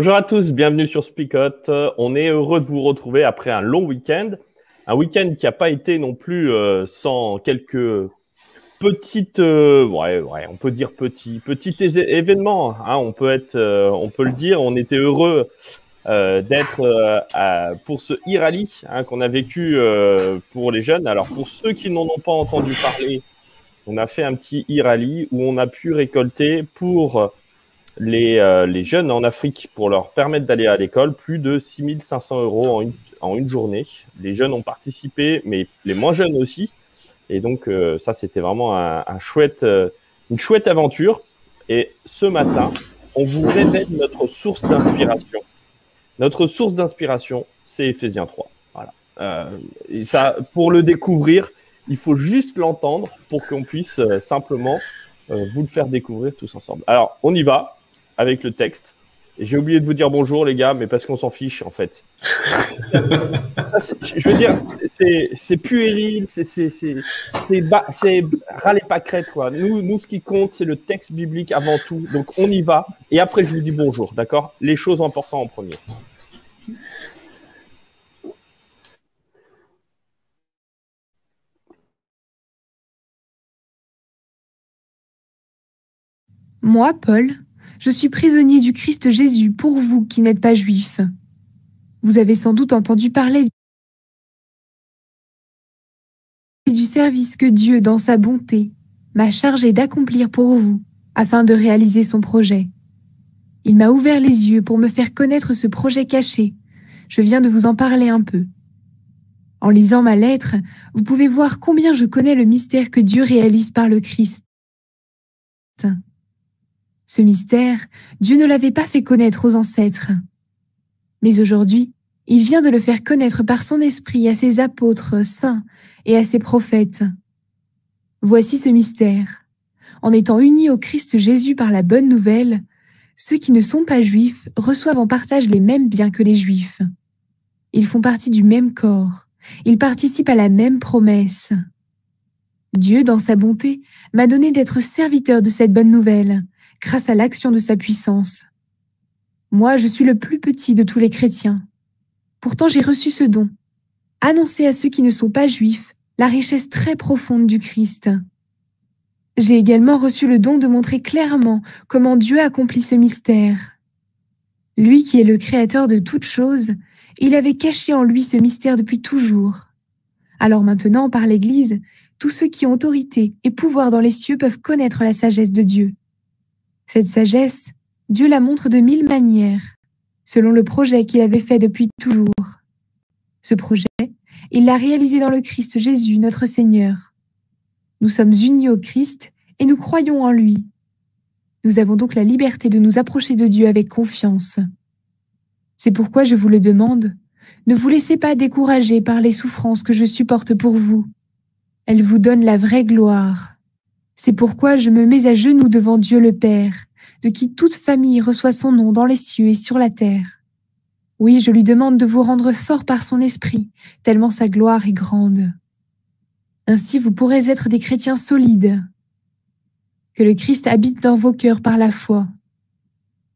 Bonjour à tous, bienvenue sur Spicot. On est heureux de vous retrouver après un long week-end. Un week-end qui n'a pas été non plus euh, sans quelques petites, euh, ouais, ouais, on peut dire petits, petits événements. Hein, on peut être, euh, on peut le dire. On était heureux d'être pour ce e-rally hein, qu'on a vécu pour les jeunes. Alors pour ceux qui n'en ont pas entendu parler, on a fait un petit e-rally où on a pu récolter pour les, euh, les, jeunes en Afrique pour leur permettre d'aller à l'école, plus de 6500 euros en une, en une, journée. Les jeunes ont participé, mais les moins jeunes aussi. Et donc, euh, ça, c'était vraiment un, un chouette, euh, une chouette aventure. Et ce matin, on vous révèle notre source d'inspiration. Notre source d'inspiration, c'est Ephésiens 3. Voilà. et ça, pour le découvrir, il faut juste l'entendre pour qu'on puisse simplement vous le faire découvrir tous ensemble. Alors, on y va avec le texte. Et j'ai oublié de vous dire bonjour, les gars, mais parce qu'on s'en fiche, en fait. je veux dire, c'est puéril, c'est râler pas crête, quoi. Nous, nous, ce qui compte, c'est le texte biblique avant tout. Donc, on y va. Et après, je vous dis bonjour, d'accord? Les choses importantes en premier. Moi, Paul, je suis prisonnier du Christ Jésus pour vous qui n'êtes pas juifs. Vous avez sans doute entendu parler du service que Dieu, dans sa bonté, m'a chargé d'accomplir pour vous, afin de réaliser son projet. Il m'a ouvert les yeux pour me faire connaître ce projet caché. Je viens de vous en parler un peu. En lisant ma lettre, vous pouvez voir combien je connais le mystère que Dieu réalise par le Christ. Ce mystère, Dieu ne l'avait pas fait connaître aux ancêtres. Mais aujourd'hui, il vient de le faire connaître par son esprit à ses apôtres saints et à ses prophètes. Voici ce mystère. En étant unis au Christ Jésus par la bonne nouvelle, ceux qui ne sont pas juifs reçoivent en partage les mêmes biens que les juifs. Ils font partie du même corps. Ils participent à la même promesse. Dieu, dans sa bonté, m'a donné d'être serviteur de cette bonne nouvelle, grâce à l'action de sa puissance. Moi, je suis le plus petit de tous les chrétiens. Pourtant, j'ai reçu ce don, annoncer à ceux qui ne sont pas juifs la richesse très profonde du Christ. J'ai également reçu le don de montrer clairement comment Dieu accomplit ce mystère. Lui qui est le créateur de toutes choses, il avait caché en lui ce mystère depuis toujours. Alors maintenant, par l'Église, tous ceux qui ont autorité et pouvoir dans les cieux peuvent connaître la sagesse de Dieu. Cette sagesse, Dieu la montre de mille manières, selon le projet qu'il avait fait depuis toujours. Ce projet, il l'a réalisé dans le Christ Jésus, notre Seigneur. Nous sommes unis au Christ et nous croyons en lui. Nous avons donc la liberté de nous approcher de Dieu avec confiance. C'est pourquoi je vous le demande, ne vous laissez pas décourager par les souffrances que je supporte pour vous. Elles vous donnent la vraie gloire. C'est pourquoi je me mets à genoux devant Dieu le Père, de qui toute famille reçoit son nom dans les cieux et sur la terre. Oui, je lui demande de vous rendre fort par son esprit, tellement sa gloire est grande. Ainsi vous pourrez être des chrétiens solides. Que le Christ habite dans vos cœurs par la foi.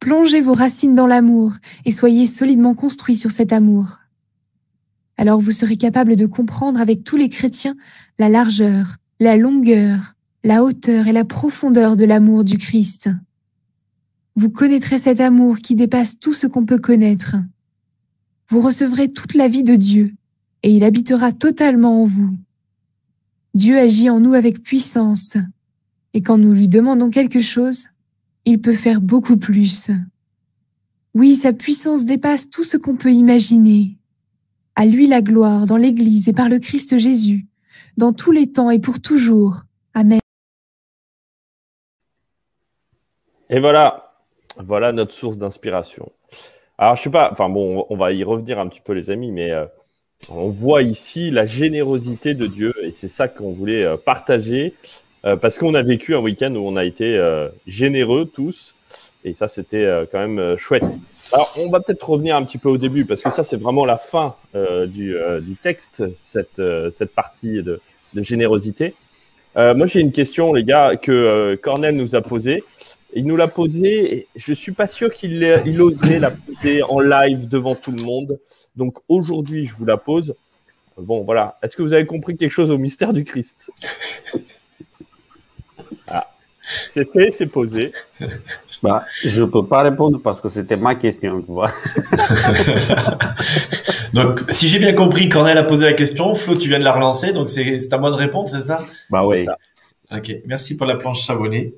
Plongez vos racines dans l'amour et soyez solidement construits sur cet amour. Alors vous serez capable de comprendre avec tous les chrétiens la largeur, la longueur, la hauteur et la profondeur de l'amour du Christ. Vous connaîtrez cet amour qui dépasse tout ce qu'on peut connaître. Vous recevrez toute la vie de Dieu et il habitera totalement en vous. Dieu agit en nous avec puissance et quand nous lui demandons quelque chose, il peut faire beaucoup plus. Oui, sa puissance dépasse tout ce qu'on peut imaginer. À lui la gloire dans l'Église et par le Christ Jésus, dans tous les temps et pour toujours. Amen. Et voilà, voilà notre source d'inspiration. Alors, je sais pas, enfin bon, on va y revenir un petit peu, les amis, mais euh, on voit ici la générosité de Dieu et c'est ça qu'on voulait euh, partager euh, parce qu'on a vécu un week-end où on a été généreux tous et ça, c'était quand même chouette. Alors, on va peut-être revenir un petit peu au début parce que ça, c'est vraiment la fin du, du, texte, cette, cette partie de, de générosité. moi, j'ai une question, les gars, que Cornel nous a posée. Il nous l'a posé. Je suis pas sûr qu'il il oserait la poser en live devant tout le monde. Donc aujourd'hui, je vous la pose. Bon, voilà. Est-ce que vous avez compris quelque chose au mystère du Christ? Ah. C'est fait, c'est posé. Bah, je peux pas répondre parce que c'était ma question, donc, si j'ai bien compris, Cornel a posé la question, Flo, tu viens de la relancer, donc c'est à moi de répondre, c'est ça? Bah oui. Ok, merci pour la planche savonnée.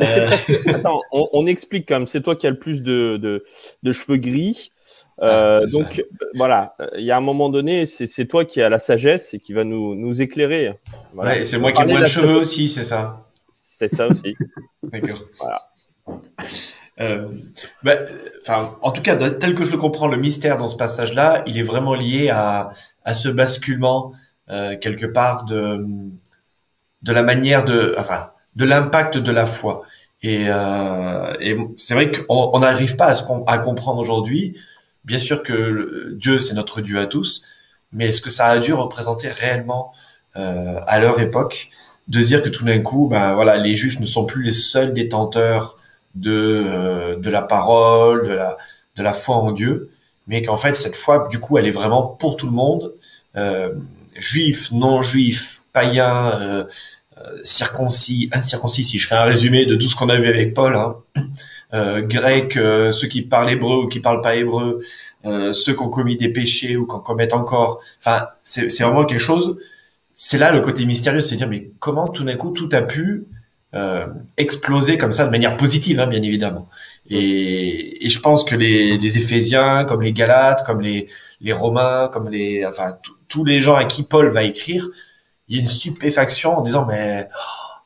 Euh, attends, on, explique quand même. C'est toi qui as le plus de, de, cheveux gris. Euh, ah, donc voilà, il y a un moment donné, c'est toi qui as la sagesse et qui va nous, nous éclairer. Ouais, c'est moi qui ai moins de cheveux aussi, c'est ça. C'est ça aussi. D'accord. Voilà. Euh, bah, en tout cas, tel que je le comprends, le mystère dans ce passage-là, il est vraiment lié à, à ce basculement quelque part de de la manière de, enfin, de l'impact de la foi. Et, euh, c'est vrai qu'on n'arrive pas à, comprendre aujourd'hui. Bien sûr que Dieu, c'est notre Dieu à tous, mais est-ce que ça a dû représenter réellement euh, à leur époque de dire que tout d'un coup, ben voilà, les Juifs ne sont plus les seuls détenteurs de euh, de la parole, de la de la foi en Dieu, mais qu'en fait cette foi, du coup, elle est vraiment pour tout le monde, juifs, non juifs, païens, circoncis, incirconcis, si je fais un résumé de tout ce qu'on a vu avec Paul, hein. euh, grec, euh, ceux qui parlent hébreu ou qui parlent pas hébreu, euh, ceux qui ont commis des péchés ou qui en commettent encore. Enfin, c'est vraiment quelque chose. C'est là le côté mystérieux, c'est dire mais comment tout d'un coup tout a pu exploser comme ça de manière positive, hein, bien évidemment. Et, et, je pense que les, les Éphésiens, comme les Galates, comme les, les Romains, comme les, enfin tous les gens à qui Paul va écrire, il y a une stupéfaction en disant mais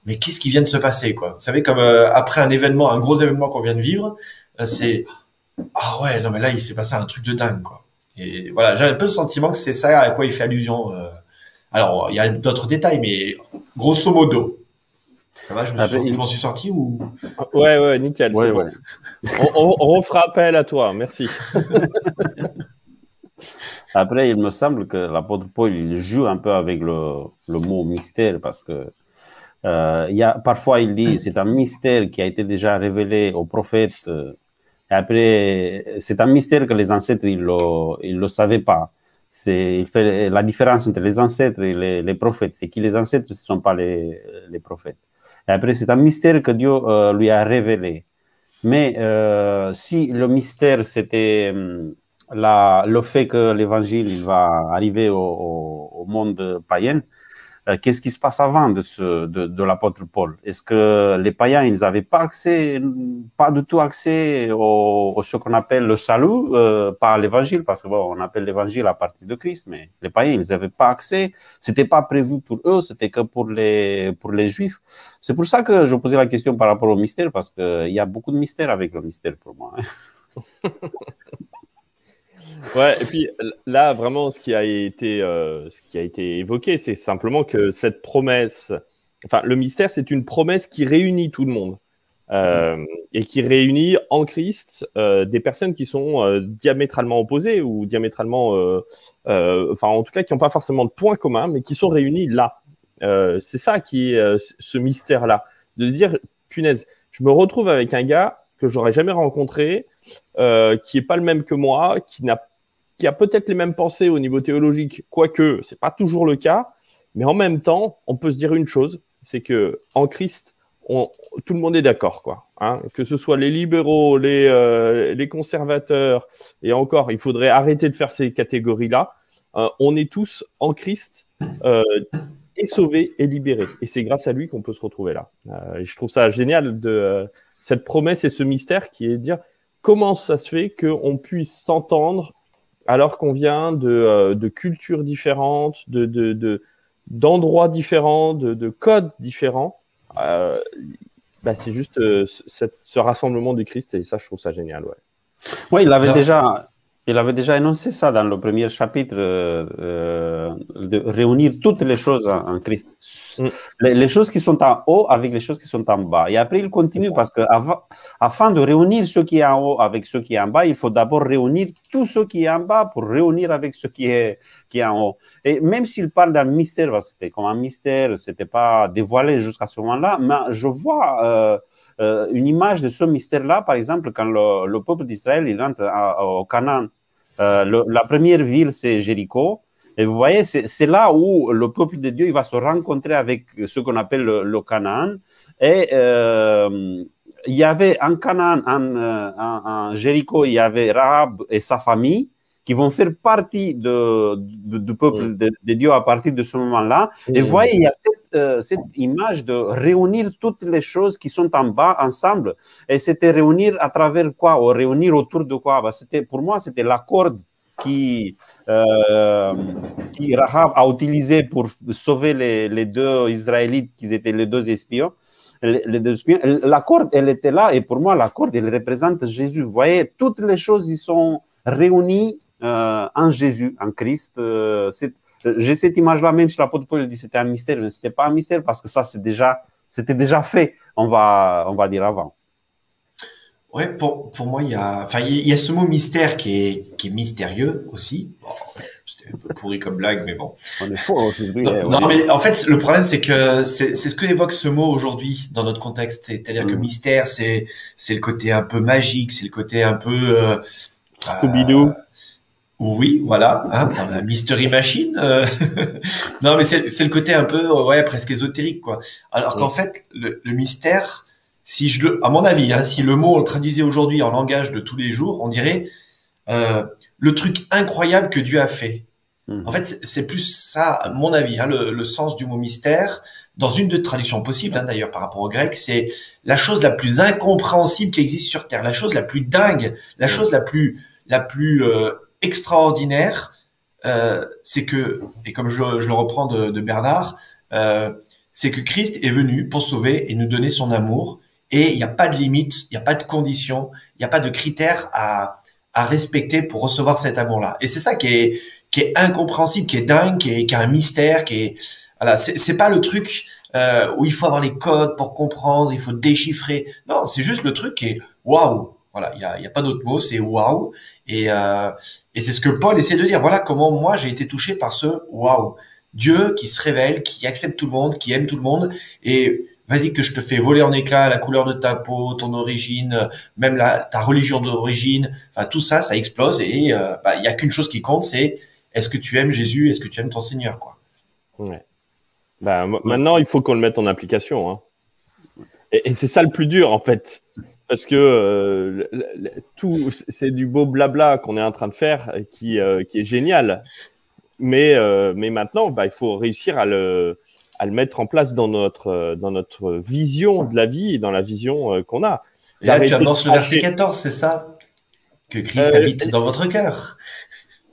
mais qu'est-ce qui vient de se passer quoi? Vous savez comme euh, après un événement, un gros événement qu'on vient de vivre, euh, c'est ah ouais non mais là il s'est passé un truc de dingue quoi. Et voilà j'ai un peu le sentiment que c'est ça à quoi il fait allusion. Euh. Alors il y a d'autres détails mais grosso modo. Ça va, je m'en suis, sorti ou? Ouais, ouais, nickel. Ouais, ouais. on, on, refera appel à toi, merci. Après, il me semble que l'apôtre Paul, il joue un peu avec le, le mot mystère parce que euh, y a, parfois, il dit c'est un mystère qui a été déjà révélé aux prophètes. Euh, et après, c'est un mystère que les ancêtres, ils le, ils le savaient pas. Il la différence entre les ancêtres et les, les prophètes. C'est que les ancêtres, ce ne sont pas les, les prophètes. Et après, c'est un mystère que Dieu euh, lui a révélé. Mais euh, si le mystère, c'était hum, le fait que l'évangile il va arriver au, monde païen, euh, qu'est-ce qui se passe avant de, l'apôtre Paul? Est-ce que les païens, ils n'avaient pas accès, pas du tout accès au, ce qu'on appelle le salut euh, par l'évangile? Parce que bon, on appelle l'évangile à partir de Christ, mais les païens, ils n'avaient pas accès. C'était pas prévu pour eux, c'était que pour les, pour les juifs. C'est pour ça que je posais la question par rapport au mystère, parce qu'il y a beaucoup de mystère avec le mystère pour moi. Hein. Ouais, et puis là, vraiment, ce qui a été, euh, ce qui a été évoqué, c'est simplement que cette promesse, enfin, le mystère, c'est une promesse qui réunit tout le monde euh, et qui réunit en Christ euh, des personnes qui sont diamétralement opposées ou diamétralement, enfin, en tout cas, qui n'ont pas forcément de points communs, mais qui sont réunis là. c'est ça qui est ce mystère-là, de se dire, punaise, je me retrouve avec un gars que j'aurais jamais rencontré, qui est pas le même que moi, qui n'a qui a peut-être les mêmes pensées au niveau théologique, quoique c'est pas toujours le cas, mais en même temps, on peut se dire une chose, c'est que en Christ, on, tout le monde est d'accord, quoi. Hein, que ce soit les libéraux, les, euh, les conservateurs, et encore, il faudrait arrêter de faire ces catégories-là. Euh, on est tous en Christ euh, et sauvés et libérés, et c'est grâce à lui qu'on peut se retrouver là. je trouve ça génial de cette promesse et ce mystère qui est de dire comment ça se fait qu'on puisse s'entendre alors qu'on vient de, de, cultures différentes, de, de, d'endroits différents, de, de, codes différents. Euh, bah, c'est juste ce rassemblement du Christ et ça, je trouve ça génial. Ouais. Oui, il avait déjà, il avait déjà énoncé ça dans le premier chapitre, euh, euh, de réunir toutes les choses en, Christ. Mm. Les, choses qui sont en haut avec les choses qui sont en bas. Et après, il continue parce que afin de réunir ce qui est en haut avec ce qui est en bas, il faut d'abord réunir tout ce qui est en bas pour réunir avec ce qui est, qui est en haut. Et même s'il parle d'un mystère, parce que c'était comme un mystère, c'était pas dévoilé jusqu'à ce moment-là, mais je vois euh, euh, une image de ce mystère-là, par exemple, quand le, peuple d'Israël il entre au Canaan, euh, la première ville, c'est Jéricho. Et vous voyez, c'est là où le peuple de Dieu il va se rencontrer avec ce qu'on appelle le, Canaan. Et euh, il y avait en Canaan, en, Jéricho, il y avait Rahab et sa famille qui vont faire partie de, du peuple de, Dieu à partir de ce moment-là. Et vous voyez, il y a euh, cette, image de réunir toutes les choses qui sont en bas ensemble. Et c'était réunir à travers quoi? Ou réunir autour de quoi? Bah, c'était, Pour moi, c'était la corde qui, euh, Rahab a utilisé pour sauver les, deux Israélites qui étaient les deux espions. Deux espions. La corde, elle était là, et pour moi, la corde, elle représente Jésus. Vous voyez, toutes les choses, ils sont réunies euh, en Jésus, en Christ. Euh, j'ai cette image-là, même si l'apôtre Paul dit que c'était un mystère, mais ce n'était pas un mystère parce que ça, c'est déjà, c'était déjà fait, on va, on va dire avant. Ouais, pour, pour moi, il y a, enfin, il y a ce mot mystère qui est, qui est mystérieux aussi. c'était un peu pourri comme blague, mais bon. On est aujourd'hui. Non, hein, mais en fait, le problème, c'est que c'est ce que évoque ce mot aujourd'hui dans notre contexte. C'est-à-dire que mm. mystère, c'est, c'est le côté un peu magique, c'est le côté un peu, euh, euh oui, voilà, hein, la mystery machine. Euh. non, mais c'est le côté un peu, ouais, presque ésotérique, quoi. Alors qu'en fait, le, mystère, si je le, à mon avis, hein, si le mot on le traduisait aujourd'hui en langage de tous les jours, on dirait euh, le truc incroyable que Dieu a fait. Hmm. En fait, c'est plus ça, à mon avis, hein, le, sens du mot mystère. Dans une de traductions possibles, hein, d'ailleurs, par rapport au grec, c'est la chose la plus incompréhensible qui existe sur Terre, la chose la plus dingue, la hmm. chose la plus, la plus euh, extraordinaire, euh, c'est que, et comme je, le reprends de, Bernard, euh, c'est que Christ est venu pour sauver et nous donner son amour. Et il n'y a pas de limite, il n'y a pas de condition, il n'y a pas de critères à, à respecter pour recevoir cet amour-là. Et c'est ça qui est, qui est incompréhensible, qui est dingue, qui est, qui un mystère, qui est, voilà, c'est pas le truc euh, où il faut avoir les codes pour comprendre, il faut déchiffrer. Non, c'est juste le truc qui est waouh. Voilà, il y a, y a pas d'autre mot, c'est waouh. Et, euh, et c'est ce que Paul essaie de dire. Voilà comment moi j'ai été touché par ce waouh. Dieu qui se révèle, qui accepte tout le monde, qui aime tout le monde. Et vas-y que je te fais voler en éclats la couleur de ta peau, ton origine, même la, ta religion d'origine. Enfin tout ça, ça explose. Et euh, bah, il y a qu'une chose qui compte, c'est est-ce que tu aimes Jésus, est-ce que tu aimes ton Seigneur, quoi. Ouais. Bah, maintenant, il faut qu'on le mette en application. Hein. Et c'est ça le plus dur, en fait parce que euh, tout c'est du beau blabla qu'on est en train de faire qui, euh, qui est génial. Mais, euh, mais maintenant, bah, il faut réussir à le, à le mettre en place dans notre, dans notre vision de la vie et dans la vision qu'on a. Et là, tu annonces le verset 14, c'est ça Que Christ habite dans votre cœur.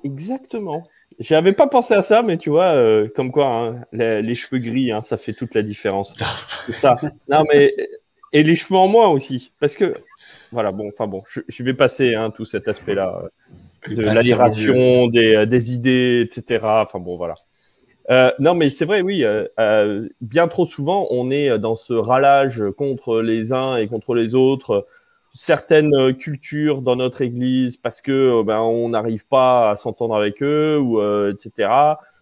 Exactement. J'avais pas pensé à ça, mais tu vois, comme quoi, hein, les, cheveux gris, hein, ça fait toute la différence. ça. Non, mais et les cheveux en moins aussi. Parce que, voilà, bon, enfin bon, je, vais passer hein, tout cet aspect-là euh, de l'aération, des, euh, des, idées, etc. Enfin bon, voilà. Euh, non, mais c'est vrai, oui. Euh, bien trop souvent, on est dans ce ralage contre les uns et contre les autres. Certaines cultures dans notre église parce que ben, on n'arrive pas à s'entendre avec eux ou etc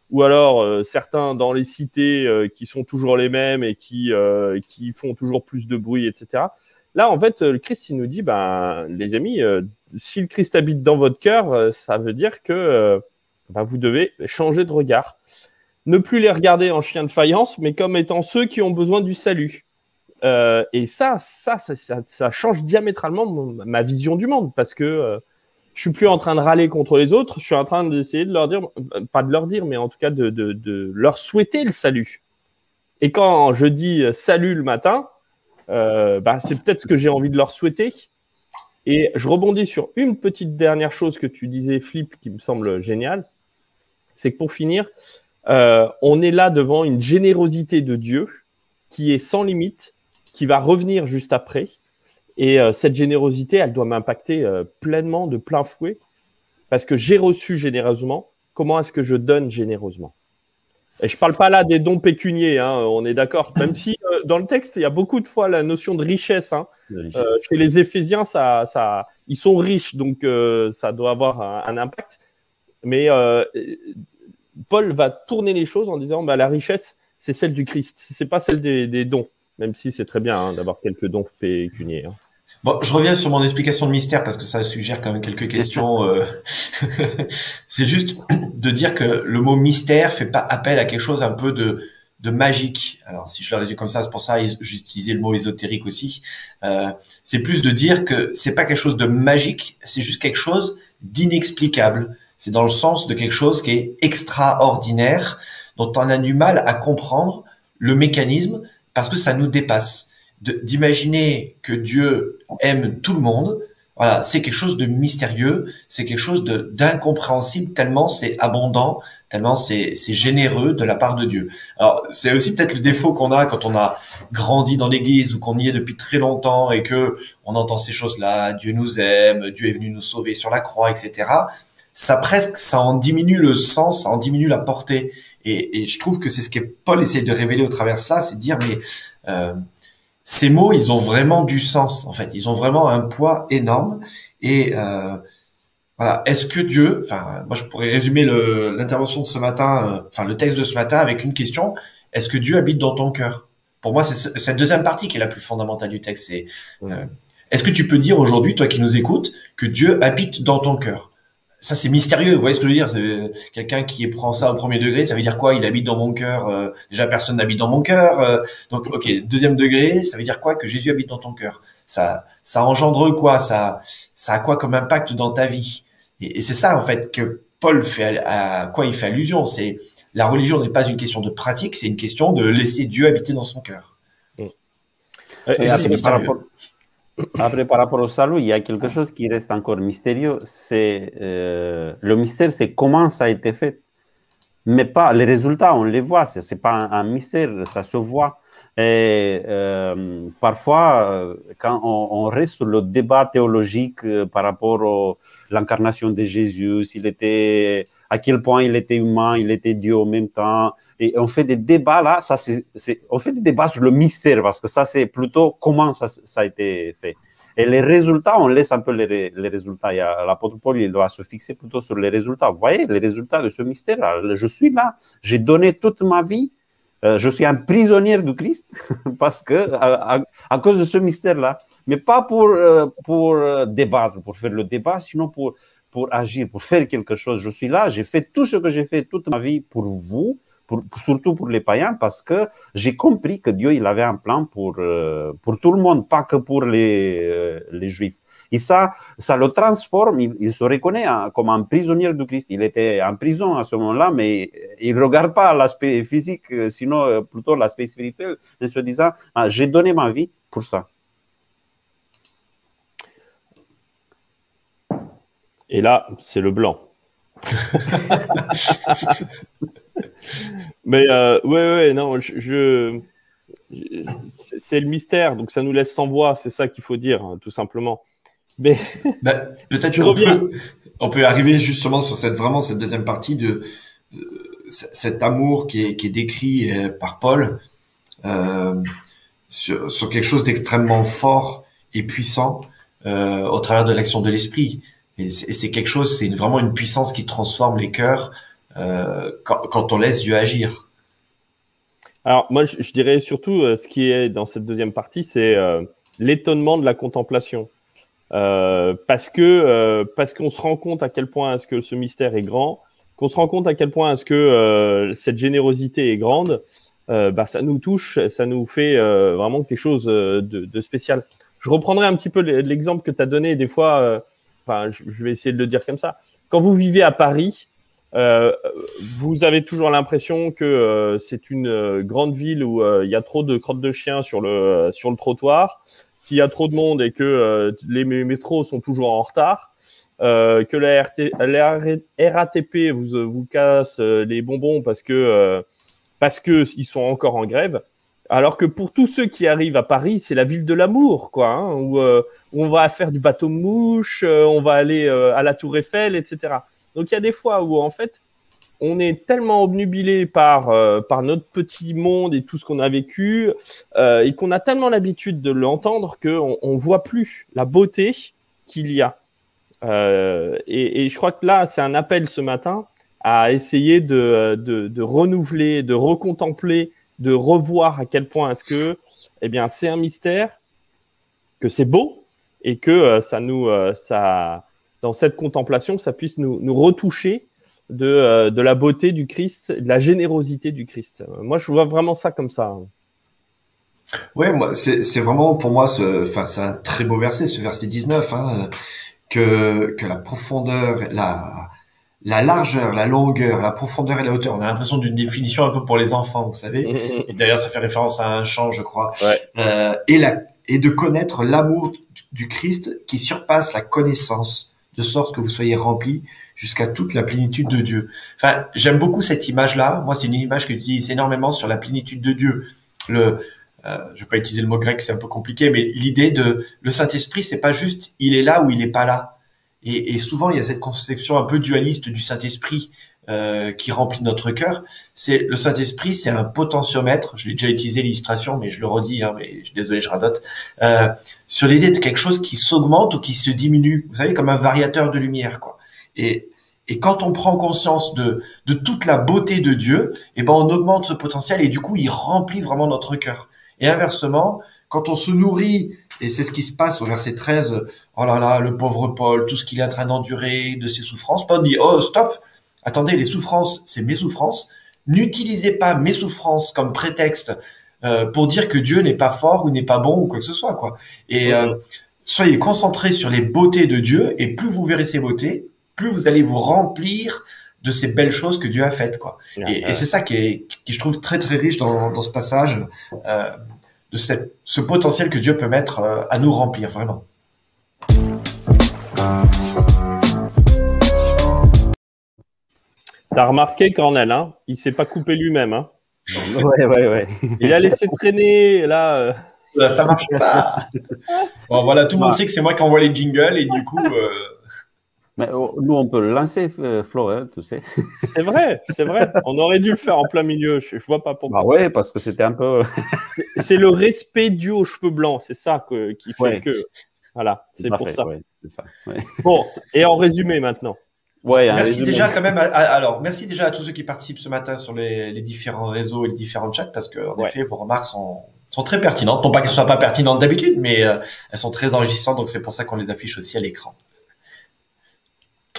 ou alors euh, certains dans les cités euh, qui sont toujours les mêmes et qui, euh, qui font toujours plus de bruit, etc. Là, en fait, le Christ, il nous dit, ben, les amis, si le Christ habite dans votre cœur, ça veut dire que ben, vous devez changer de regard. Ne plus les regarder en chien de faïence, mais comme étant ceux qui ont besoin du salut. et ça ça, ça, ça, ça, change diamétralement ma vision du monde, parce que je suis plus en train de râler contre les autres, je suis en train d'essayer de leur dire, pas de leur dire, mais en tout cas de, leur souhaiter le salut. Et quand je dis salut le matin, euh, bah, c'est peut-être ce que j'ai envie de leur souhaiter. Et je rebondis sur une petite dernière chose que tu disais, Flip, qui me semble génial. C'est que pour finir, euh, on est là devant une générosité de Dieu qui est sans limite, qui va revenir juste après. Et euh, cette générosité, elle doit m'impacter euh, pleinement, de plein fouet, parce que j'ai reçu généreusement. Comment est-ce que je donne généreusement? Et je parle pas là des dons pécuniers, hein, on est d'accord. Même si euh, dans le texte, il y a beaucoup de fois la notion de richesse. Hein. Chez les Éphésiens, ça, ça, ils sont riches, donc ça doit avoir un, impact. Mais Paul va tourner les choses en disant bah, la richesse, c'est celle du Christ, c'est pas celle des, dons, même si c'est très bien hein, d'avoir quelques dons pécuniers. Hein. Bon, je reviens sur mon explication de mystère parce que ça suggère quand même quelques questions. Euh... c'est juste de dire que le mot mystère fait pas appel à quelque chose un peu de, de magique. Alors, si je le résume comme ça, c'est pour ça j'utilisais le mot ésotérique aussi. Euh, c'est plus de dire que c'est pas quelque chose de magique, c'est juste quelque chose d'inexplicable. C'est dans le sens de quelque chose qui est extraordinaire, dont on a du mal à comprendre le mécanisme parce que ça nous dépasse d'imaginer que Dieu aime tout le monde, voilà, c'est quelque chose de mystérieux, c'est quelque chose d'incompréhensible tellement c'est abondant, tellement c'est généreux de la part de Dieu. Alors c'est aussi peut-être le défaut qu'on a quand on a grandi dans l'Église ou qu'on y est depuis très longtemps et que on entend ces choses-là, Dieu nous aime, Dieu est venu nous sauver sur la croix, etc. Ça presque, ça en diminue le sens, ça en diminue la portée. Et, je trouve que c'est ce que Paul essaie de révéler au travers de cela, c'est de dire mais euh, ces mots, ils ont vraiment du sens, en fait. Ils ont vraiment un poids énorme. Et euh, voilà, est-ce que Dieu, enfin, moi je pourrais résumer l'intervention de ce matin, euh, enfin le texte de ce matin avec une question est-ce que Dieu habite dans ton cœur? Pour moi, c'est cette deuxième partie qui est la plus fondamentale du texte. C'est euh, est-ce que tu peux dire aujourd'hui, toi qui nous écoutes, que Dieu habite dans ton cœur? Ça c'est mystérieux, vous voyez ce que je veux dire? C'est quelqu'un qui prend ça au premier degré, ça veut dire quoi? Il habite dans mon cœur. Euh, déjà personne n'habite dans mon cœur. Euh, donc ok, deuxième degré, ça veut dire quoi? Que Jésus habite dans ton cœur. Ça, ça engendre quoi? Ça, ça a quoi comme impact dans ta vie? Et, c'est ça en fait que Paul fait à, quoi il fait allusion? C'est la religion n'est pas une question de pratique, c'est une question de laisser Dieu habiter dans son cœur. Mmh. Et, ça c'est mystérieux. Après, par rapport au salut, il y a quelque chose qui reste encore mystérieux. C'est euh, le mystère, c'est comment ça a été fait, mais pas les résultats. On les voit. C'est n'est pas un, mystère, ça se voit. Et euh, parfois, euh, quand on, reste sur le débat théologique par rapport à l'incarnation de Jésus, s'il était à quel point il était humain, il était Dieu en même temps. Et on fait des débats là, ça c'est, on fait des débats sur le mystère parce que ça c'est plutôt comment ça, a été fait. Et les résultats, on laisse un peu les, les résultats. L'apôtre Paul, il doit se fixer plutôt sur les résultats. Vous voyez, les résultats de ce mystère. Là. Je suis là, j'ai donné toute ma vie. Euh, je suis un prisonnier du Christ parce que à, à, cause de ce mystère-là, mais pas pour euh, pour euh, débattre, pour faire le débat, sinon pour pour agir, pour faire quelque chose. Je suis là, j'ai fait tout ce que j'ai fait toute ma vie pour vous, surtout pour les païens, parce que j'ai compris que Dieu il avait un plan pour, euh, pour tout le monde, pas que pour les, euh, les juifs. Et ça, ça le transforme, il, se reconnaît comme un prisonnier de Christ. Il était en prison à ce moment-là, mais il ne regarde pas l'aspect physique, sinon euh, plutôt l'aspect spirituel, en se disant, ah, j'ai donné ma vie pour ça. Et là, c'est le blanc. Mais euh, ouais, ouais, non, je, c'est le mystère, donc ça nous laisse sans voix, c'est ça qu'il faut dire, hein, tout simplement. Mais bah, peut-être qu'on peut, on peut arriver justement sur cette vraiment cette deuxième partie de euh, cet amour qui est, qui est décrit euh, par Paul euh, sur, sur, quelque chose d'extrêmement fort et puissant au travers de l'action de l'esprit. Et c'est quelque chose, c'est vraiment une puissance qui transforme les cœurs euh, quand, on laisse Dieu agir. Alors moi, je, dirais surtout euh, ce qui est dans cette deuxième partie, c'est euh, l'étonnement de la contemplation. Parce que parce qu'on se rend compte à quel point est-ce que ce mystère est grand, qu'on se rend compte à quel point est-ce que cette générosité est grande, bah ça nous touche, ça nous fait vraiment quelque chose de, de, spécial. Je reprendrai un petit peu l'exemple que tu as donné des fois enfin, je, vais essayer de le dire comme ça. Quand vous vivez à Paris, euh, vous avez toujours l'impression que euh, c'est une euh, grande ville où il y a trop de crottes de chiens sur le sur le trottoir, qu'il y a trop de monde et que les métros sont toujours en retard. que la, RATP vous, vous casse les bonbons parce que parce que ils sont encore en grève. Alors que pour tous ceux qui arrivent à Paris, c'est la ville de l'amour, quoi, hein, où, on va faire du bateau mouche, on va aller à la Tour Eiffel, etc. Donc il y a des fois où en fait on est tellement obnubilé par, euh, par notre petit monde et tout ce qu'on a vécu, euh, et qu'on a tellement l'habitude de l'entendre qu'on ne voit plus la beauté qu'il y a. Euh, et, je crois que là, c'est un appel ce matin à essayer de, de, renouveler, de recontempler, de revoir à quel point est-ce que, eh bien, c'est un mystère, que c'est beau, et que ça nous, ça, dans cette contemplation, ça puisse nous, nous retoucher de, euh, de la beauté du Christ, de la générosité du Christ. Moi, je vois vraiment ça comme ça. Ouais, moi, c'est vraiment pour moi, enfin, c'est un très beau verset, ce verset 19, hein, que que la profondeur, la la largeur, la longueur, la profondeur et la hauteur. On a l'impression d'une définition un peu pour les enfants, vous savez. D'ailleurs, ça fait référence à un chant, je crois. Euh, et la et de connaître l'amour du Christ qui surpasse la connaissance, de sorte que vous soyez remplis jusqu'à toute la plénitude de Dieu. Enfin, j'aime beaucoup cette image-là. Moi, c'est une image que j'utilise énormément sur la plénitude de Dieu. Le, euh, je vais pas utiliser le mot grec, c'est un peu compliqué, mais l'idée de le Saint-Esprit, c'est pas juste il est là ou il est pas là. Et, et souvent, il y a cette conception un peu dualiste du Saint-Esprit euh, qui remplit notre cœur. C'est le Saint-Esprit, c'est un potentiomètre. Je l'ai déjà utilisé l'illustration, mais je le redis. Hein, mais je désolé, je radote. Euh, sur l'idée de quelque chose qui s'augmente ou qui se diminue. Vous savez, comme un variateur de lumière, quoi. Et, et quand on prend conscience de, de toute la beauté de Dieu, eh ben on augmente ce potentiel et du coup il remplit vraiment notre cœur. Et inversement, quand on se nourrit, et c'est ce qui se passe au verset 13, oh là là, le pauvre Paul, tout ce qu'il est en train d'endurer, de ses souffrances, Paul dit, oh stop, attendez, les souffrances, c'est mes souffrances, n'utilisez pas mes souffrances comme prétexte euh, pour dire que Dieu n'est pas fort ou n'est pas bon ou quoi que ce soit, quoi. Et euh, soyez concentrés sur les beautés de Dieu, et plus vous verrez ces beautés, plus vous allez vous remplir de ces belles choses que Dieu a faites, quoi. Et, c'est ça qui est, qui je trouve très très riche dans, dans ce passage, euh, de cette, ce potentiel que Dieu peut mettre euh, à nous remplir, vraiment. T'as remarqué Cornel, hein Il s'est pas coupé lui-même, hein? Ouais, ouais, ouais. Il a laissé traîner là. Euh. Ça, marche pas. bon, voilà, tout le monde sait que c'est moi qui envoie les jingles et du coup. Euh, mais oh, nous, on peut le lancer, euh, Flo, hein, tu sais. C'est vrai, c'est vrai. On aurait dû le faire en plein milieu. Je, ne vois pas pourquoi. Ah ouais, parce que c'était un peu. c'est le respect dû aux cheveux blancs. C'est ça qui fait que. Voilà, c'est pour ça. ça Bon, et en résumé maintenant. Ouais, merci déjà quand même. alors, merci déjà à tous ceux qui participent ce matin sur les, différents réseaux et les différents chats parce que en effet, vos remarques sont, sont très pertinentes. Non pas qu'elles soient pas pertinentes d'habitude, mais euh, elles sont très enrichissantes. Donc c'est pour ça qu'on les affiche aussi à l'écran.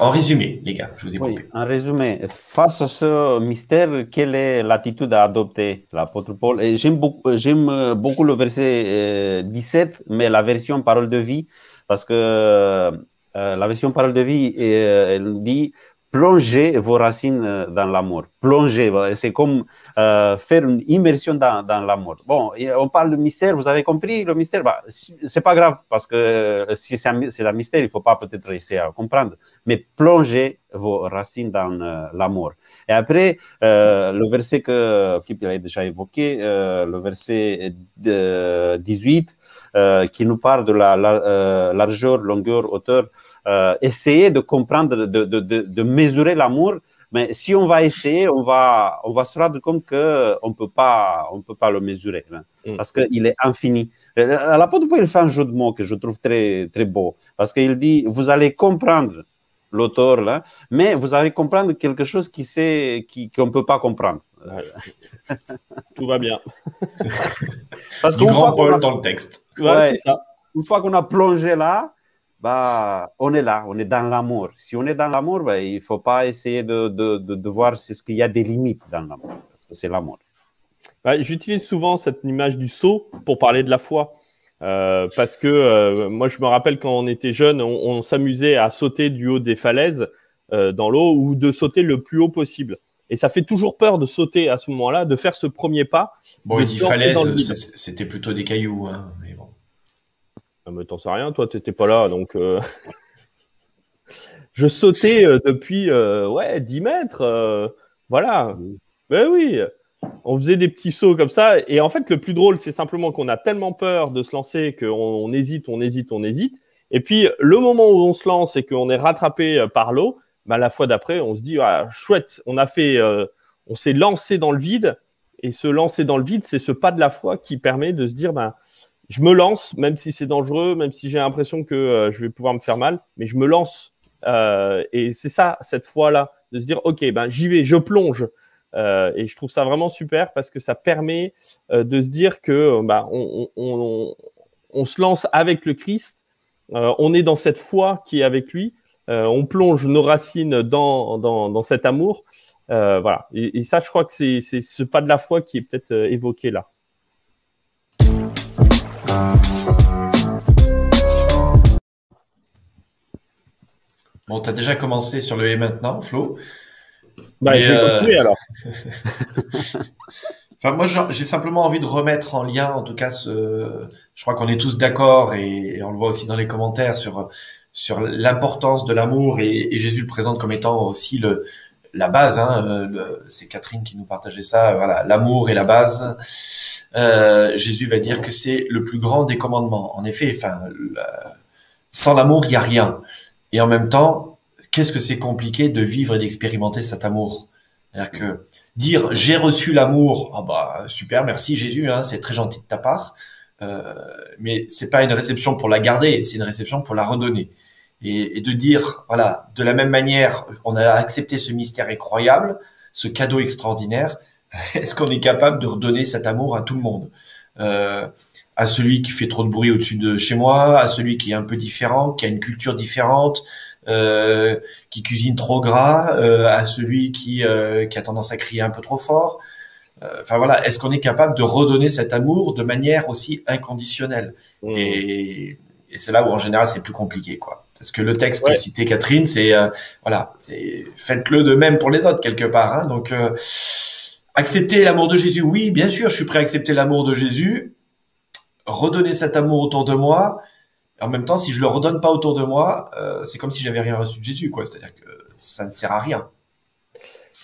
En résumé, les gars, je vous ai oui, En résumé, face à ce mystère, quelle est l'attitude à adopter l'apôtre Paul? J'aime beaucoup, j'aime beaucoup le verset 17, euh, mais la version parole de vie, parce que euh, la version parole de vie, euh, elle dit plongez vos racines euh, dans l'amour. Plongez, c'est comme euh, faire une immersion dans, l'amour. Bon, on parle de mystère, vous avez compris le mystère? Bah, C'est pas grave, parce que euh, si c'est un, mystère, il faut pas peut-être essayer à comprendre. Mais plongez vos racines dans l'amour. Et après, le verset que Philippe a déjà évoqué, le verset 18, qui nous parle de la largeur, longueur, hauteur. Euh, essayer de comprendre, de, de, de, mesurer l'amour. Mais si on va essayer, on va, on va se rendre compte qu'on ne peut pas on peut pas le mesurer, hein, mm. parce qu'il est infini. Euh, l'apôtre Paul fait un jeu de mots que je trouve très, très beau, parce qu'il dit, vous allez comprendre l'auteur, là, mais vous allez comprendre quelque chose qui qu'on qui, ne peut pas comprendre. Tout va bien. parce du grand Paul dans le texte. Ouais, ça. Une fois qu'on a plongé là, bah, on est là, on est dans l'amour. Si on est dans l'amour, bah, il ne faut pas essayer de, de, de, voir ce qu'il y a des limites dans l'amour, parce que c'est l'amour. Bah, j'utilise souvent cette image du saut pour parler de la foi. Euh, parce que euh, moi, je me rappelle quand on était jeune, on, s'amusait à sauter du haut des falaises euh, dans l'eau ou de sauter le plus haut possible. Et ça fait toujours peur de sauter à ce moment-là, de faire ce premier pas. Bon, il dit falaise, c'était plutôt des cailloux, hein, mais. Ah, mais t'en sais rien, toi, t'étais pas là, donc. euh, je sautais euh, depuis euh, ouais, 10 mètres. voilà. Ben oui. On faisait des petits sauts comme ça. Et en fait, le plus drôle, c'est simplement qu'on a tellement peur de se lancer qu'on on hésite, on hésite, on hésite. Et puis, le moment où on se lance et qu'on est rattrapé par l'eau, bah, la fois d'après, on se dit, ah, chouette, on a fait, on s'est lancé dans le vide. Et se lancer dans le vide, c'est ce pas de la foi qui permet de se dire, ben, je me lance, même si c'est dangereux, même si j'ai l'impression que euh, je vais pouvoir me faire mal, mais je me lance. Euh, et c'est ça, cette foi-là, de se dire, OK, ben, j'y vais, je plonge. Euh, et je trouve ça vraiment super parce que ça permet euh, de se dire que ben, on, on, on, se lance avec le Christ, euh, on est dans cette foi qui est avec lui, on plonge nos racines dans, dans, dans cet amour. Voilà. Et, et, ça, je crois que c'est ce pas de la foi qui est peut-être évoqué là. Bon, tu as déjà commencé sur le et maintenant, Flo. Bah, Mais, je vais euh, continuer alors. Enfin, moi, j'ai simplement envie de remettre en lien, en tout cas, ce, je crois qu'on est tous d'accord et, et on le voit aussi dans les commentaires sur sur l'importance de l'amour et, et Jésus le présente comme étant aussi le la base. Hein, euh, c'est Catherine qui nous partageait ça. Voilà, l'amour est la base. Euh, Jésus va dire que c'est le plus grand des commandements. En effet, enfin, la- sans l'amour, il y a rien. Et en même temps, qu'est-ce que c'est compliqué de vivre et d'expérimenter cet amour? C'est-à-dire que dire j'ai reçu l'amour, ah bah super, merci Jésus, hein, c'est très gentil de ta part. Euh, mais c'est pas une réception pour la garder, c'est une réception pour la redonner. Et, et de dire, voilà, de la même manière, on a accepté ce mystère incroyable, ce cadeau extraordinaire. Est-ce qu'on est capable de redonner cet amour à tout le monde? Euh, À celui qui fait trop de bruit au-dessus de chez moi, à celui qui est un peu différent, qui a une culture différente, euh, qui cuisine trop gras, euh, à celui qui, euh, qui a tendance à crier un peu trop fort. Euh, Enfin voilà, est-ce qu'on est capable de redonner cet amour de manière aussi inconditionnelle? Mmh. Et, et c'est là où en général c'est plus compliqué, quoi. Parce que le texte Ouais. que citait Catherine, c'est euh, voilà, c'est faites-le de même pour les autres quelque part. Hein. Donc euh, accepter l'amour de Jésus, oui, bien sûr, je suis prêt à accepter l'amour de Jésus. Redonner cet amour autour de moi. En même temps, si je le redonne pas autour de moi, euh, c'est comme si j'avais rien reçu de Jésus, quoi. C'est-à-dire que ça ne sert à rien.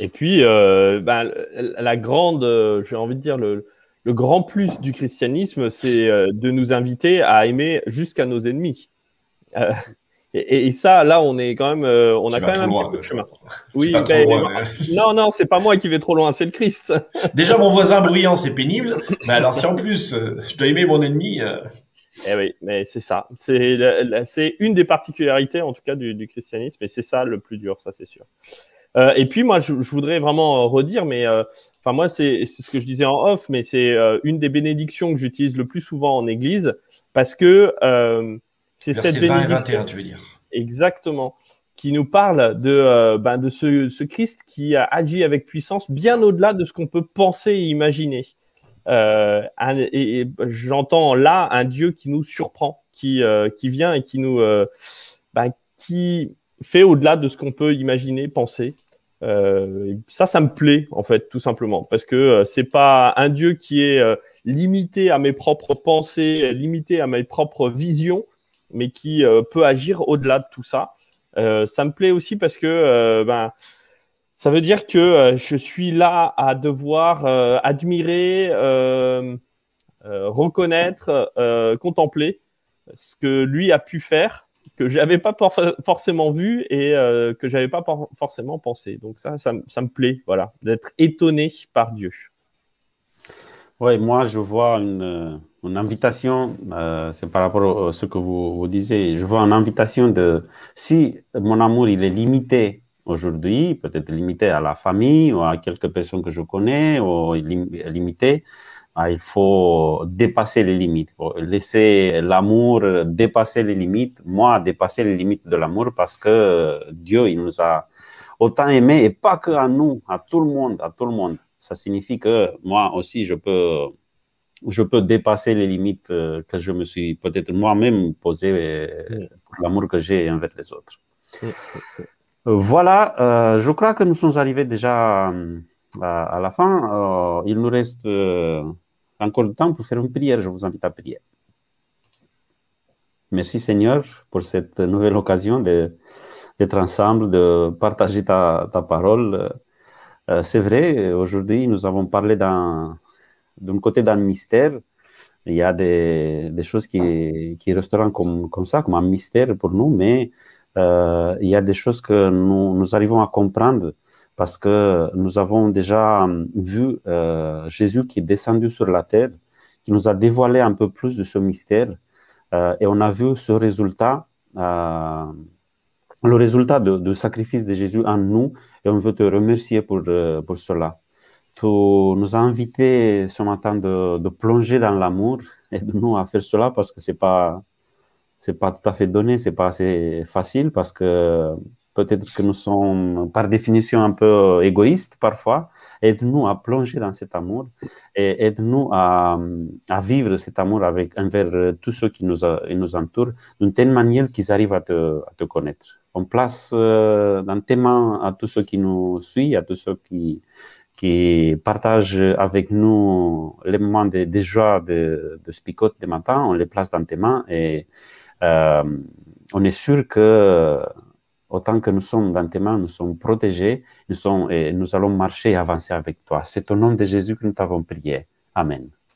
Et puis, euh, ben, la grande, euh, j'ai envie de dire, le, grand plus du christianisme, c'est de nous inviter à aimer jusqu'à nos ennemis. Et, et ça, là, on est quand même, euh, on Tu a quand même un trop petit loin, peu de chemin. Oui, ben, loin, euh. non, non, c'est pas moi qui vais trop loin, c'est le Christ. Déjà, mon voisin bruyant, c'est pénible. Mais alors, si en plus, euh, je dois aimer mon ennemi, euh, Eh oui, mais c'est ça. C'est une des particularités, en tout cas, du, du christianisme, et c'est ça le plus dur, ça c'est sûr. Et puis moi, je, je voudrais vraiment redire, mais enfin moi, c'est c'est ce que je disais en off, mais c'est une des bénédictions que j'utilise le plus souvent en Église, parce que c'est cette versets 20 et bénédiction 21, tu veux dire. exactement qui nous parle de euh, ben, de ce, ce Christ qui a agi avec puissance bien au-delà de ce qu'on peut penser et imaginer. Euh, un- et, et j'entends là un Dieu qui nous surprend, qui euh, qui vient et qui nous ben, qui fait au-delà de ce qu'on peut imaginer, penser. Euh, ça, ça me plaît en fait, tout simplement, parce que euh, c'est pas un Dieu qui est euh, limité à mes propres pensées, limité à mes propres visions, mais qui euh, peut agir au-delà de tout ça. Euh, ça me plaît aussi parce que euh, ben, ça veut dire que je suis là à devoir admirer, reconnaître, contempler ce que lui a pu faire, que j'avais pas forcément vu et euh, que j'avais pas forcément pensé. Donc ça, ça, me- ça me plaît, voilà, d'être étonné par Dieu. Oui, moi, je vois une, une invitation, euh, c'est par rapport à ce que vous, vous disiez, je vois une invitation de, si mon amour, il est limité aujourd'hui, peut-être limité à la famille ou à quelques personnes que je connais, ou lim- limité, ah, il faut dépasser les limites, laisser l'amour dépasser les limites, moi, dépasser les limites de l'amour parce que Dieu, il nous a autant aimé, et pas que à nous, à tout le monde, à tout le monde. Ça signifie que moi aussi, je peux, je peux dépasser les limites euh, que je me suis peut-être moi-même posées euh, Mm. pour l'amour que j'ai envers les autres. Mm. Euh, Voilà, euh, je crois que nous sommes arrivés déjà à, à la fin. Euh, il nous reste euh, encore du temps pour faire une prière. Je vous invite à prier. Merci Seigneur pour cette nouvelle occasion d'être ensemble, de partager ta, parole. Euh, c'est vrai, aujourd'hui, nous avons parlé d'un côté d'un mystère. Il y a des, choses qui, qui resteront comme, comme ça, comme un mystère pour nous, mais euh, il y a des choses que nous, nous arrivons à comprendre parce que nous avons déjà vu euh, Jésus qui est descendu sur la terre, qui nous a dévoilé un peu plus de ce mystère, euh, et on a vu ce résultat, euh, le résultat du sacrifice de Jésus en nous, et on veut te remercier pour, pour cela. Tu nous as invités ce matin de, plonger dans l'amour et de nous à faire cela parce que c'est pas c'est pas tout à fait donné, c'est pas assez facile parce que Peut-être que nous sommes par définition un peu égoïstes parfois. Aide-nous à plonger dans cet amour et aide-nous à, à, vivre cet amour avec, envers tous ceux qui nous, nous entourent d'une telle manière qu'ils arrivent à te, à te, connaître. On place euh, dans tes mains à tous ceux qui nous suivent, à tous ceux qui, qui partagent avec nous les moments de, de joie de, de Spicote des matins, on les place dans tes mains et euh, on est sûr que autant que nous sommes dans tes mains, nous sommes protégés, nous, sommes, et nous allons marcher et avancer avec toi. C'est au nom de Jésus que nous t'avons prié. Amen.